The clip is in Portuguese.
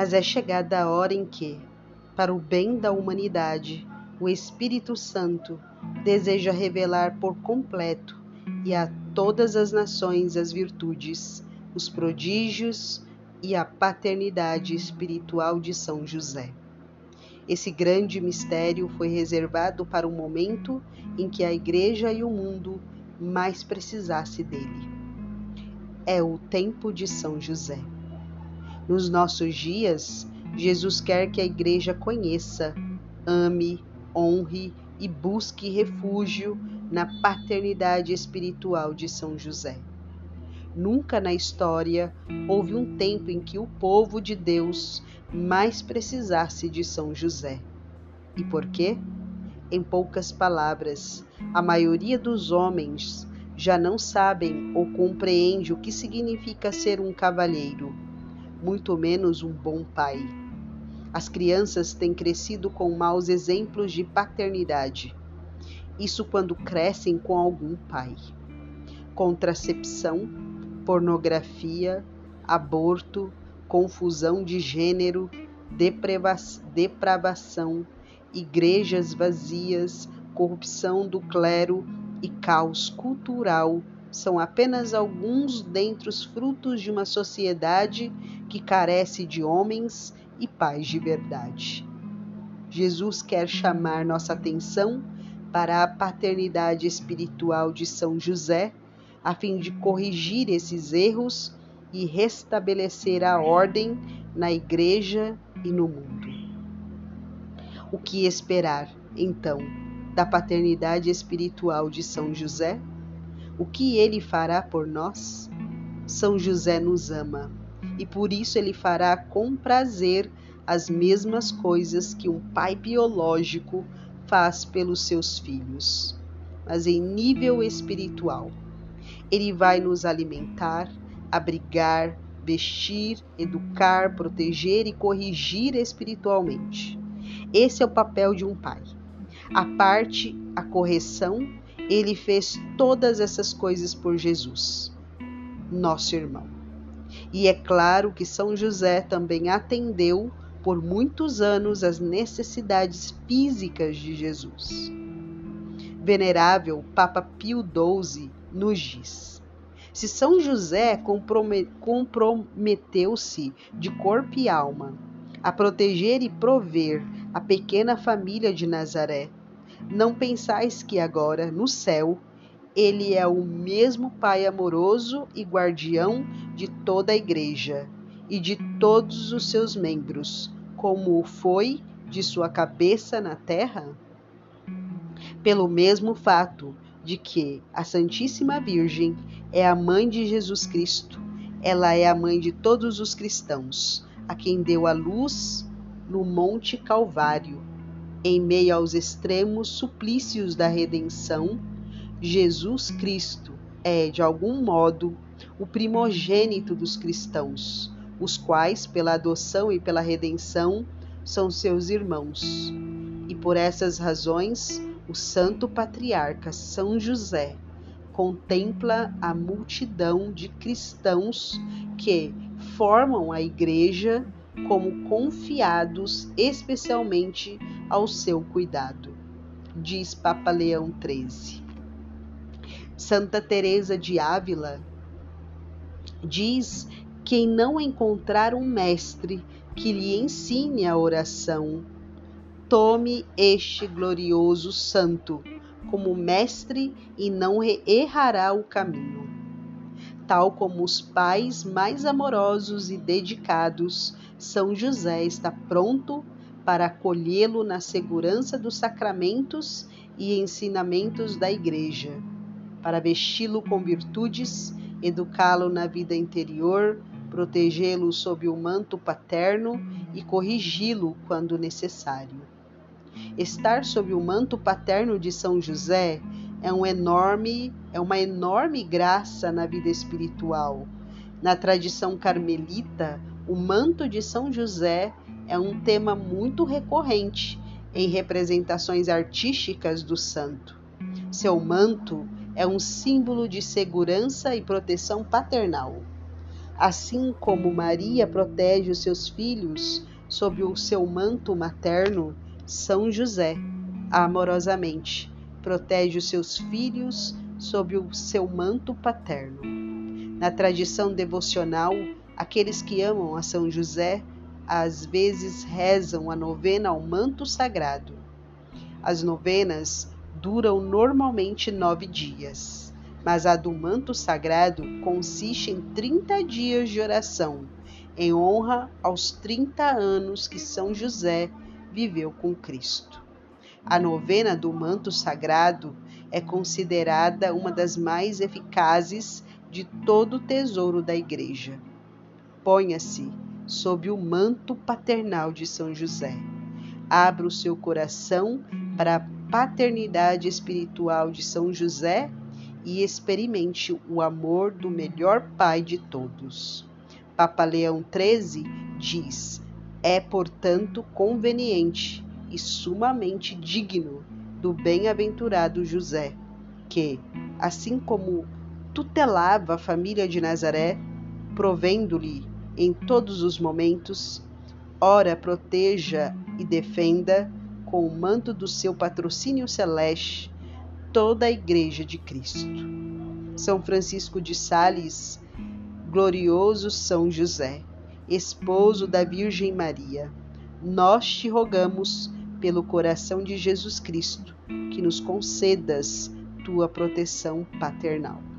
Mas é chegada a hora em que, para o bem da humanidade, o Espírito Santo deseja revelar por completo e a todas as nações as virtudes, os prodígios e a paternidade espiritual de São José. Esse grande mistério foi reservado para o momento em que a Igreja e o mundo mais precisasse dele. É o tempo de São José. Nos nossos dias, Jesus quer que a Igreja conheça, ame, honre e busque refúgio na paternidade espiritual de São José. Nunca na história houve um tempo em que o povo de Deus mais precisasse de São José. E por quê? Em poucas palavras, a maioria dos homens já não sabem ou compreende o que significa ser um cavalheiro, muito menos um bom pai. As crianças têm crescido com maus exemplos de paternidade. Isso quando crescem com algum pai. Contracepção, pornografia, aborto, confusão de gênero, depravação, igrejas vazias, corrupção do clero e caos cultural são apenas alguns dentre os frutos de uma sociedade que carece de homens e paz de verdade. Jesus quer chamar nossa atenção para a paternidade espiritual de São José, a fim de corrigir esses erros e restabelecer a ordem na igreja e no mundo. O que esperar, então, da paternidade espiritual de São José? O que ele fará por nós? São José nos ama e por isso ele fará com prazer as mesmas coisas que um pai biológico faz pelos seus filhos, mas em nível espiritual. Ele vai nos alimentar, abrigar, vestir, educar, proteger e corrigir espiritualmente. Esse é o papel de um pai. A parte, a correção, ele fez todas essas coisas por Jesus, nosso irmão. E é claro que São José também atendeu por muitos anos as necessidades físicas de Jesus. Venerável Papa Pio XII nos diz: se São José comprometeu-se de corpo e alma a proteger e prover a pequena família de Nazaré, não pensais que agora, no céu, ele é o mesmo Pai amoroso e guardião de toda a Igreja e de todos os seus membros, como o foi de sua cabeça na terra? Pelo mesmo fato de que a Santíssima Virgem é a mãe de Jesus Cristo, ela é a mãe de todos os cristãos, a quem deu a luz no Monte Calvário, em meio aos extremos suplícios da redenção Jesus Cristo é, de algum modo, o primogênito dos cristãos, os quais, pela adoção e pela redenção, são seus irmãos. E por essas razões, o santo patriarca São José contempla a multidão de cristãos que formam a igreja como confiados especialmente ao seu cuidado, diz Papa Leão XIII. Santa Teresa de Ávila diz: quem não encontrar um mestre que lhe ensine a oração, tome este glorioso santo como mestre e não errará o caminho. Tal como os pais mais amorosos e dedicados, São José está pronto para acolhê-lo na segurança dos sacramentos e ensinamentos da Igreja para vesti-lo com virtudes, educá-lo na vida interior, protegê-lo sob o manto paterno e corrigi-lo quando necessário. Estar sob o manto paterno de São José é um enorme, é uma enorme graça na vida espiritual. Na tradição carmelita, o manto de São José é um tema muito recorrente em representações artísticas do santo. Seu manto é um símbolo de segurança e proteção paternal. Assim como Maria protege os seus filhos sob o seu manto materno, São José, amorosamente, protege os seus filhos sob o seu manto paterno. Na tradição devocional, aqueles que amam a São José às vezes rezam a novena ao manto sagrado. As novenas duram normalmente nove dias, mas a do manto sagrado consiste em 30 dias de oração, em honra aos 30 anos que São José viveu com Cristo. A novena do manto sagrado é considerada uma das mais eficazes de todo o tesouro da Igreja. Ponha-se sob o manto paternal de São José. Abra o seu coração para a paternidade espiritual de São José e experimente o amor do melhor Pai de todos. Papa Leão XIII diz: é, portanto, conveniente e sumamente digno do bem-aventurado José, que, assim como tutelava a família de Nazaré, provendo-lhe em todos os momentos, ora proteja e defenda com o manto do seu patrocínio celeste toda a Igreja de Cristo. São Francisco de Sales, glorioso São José, esposo da Virgem Maria, nós te rogamos pelo coração de Jesus Cristo que nos concedas tua proteção paternal.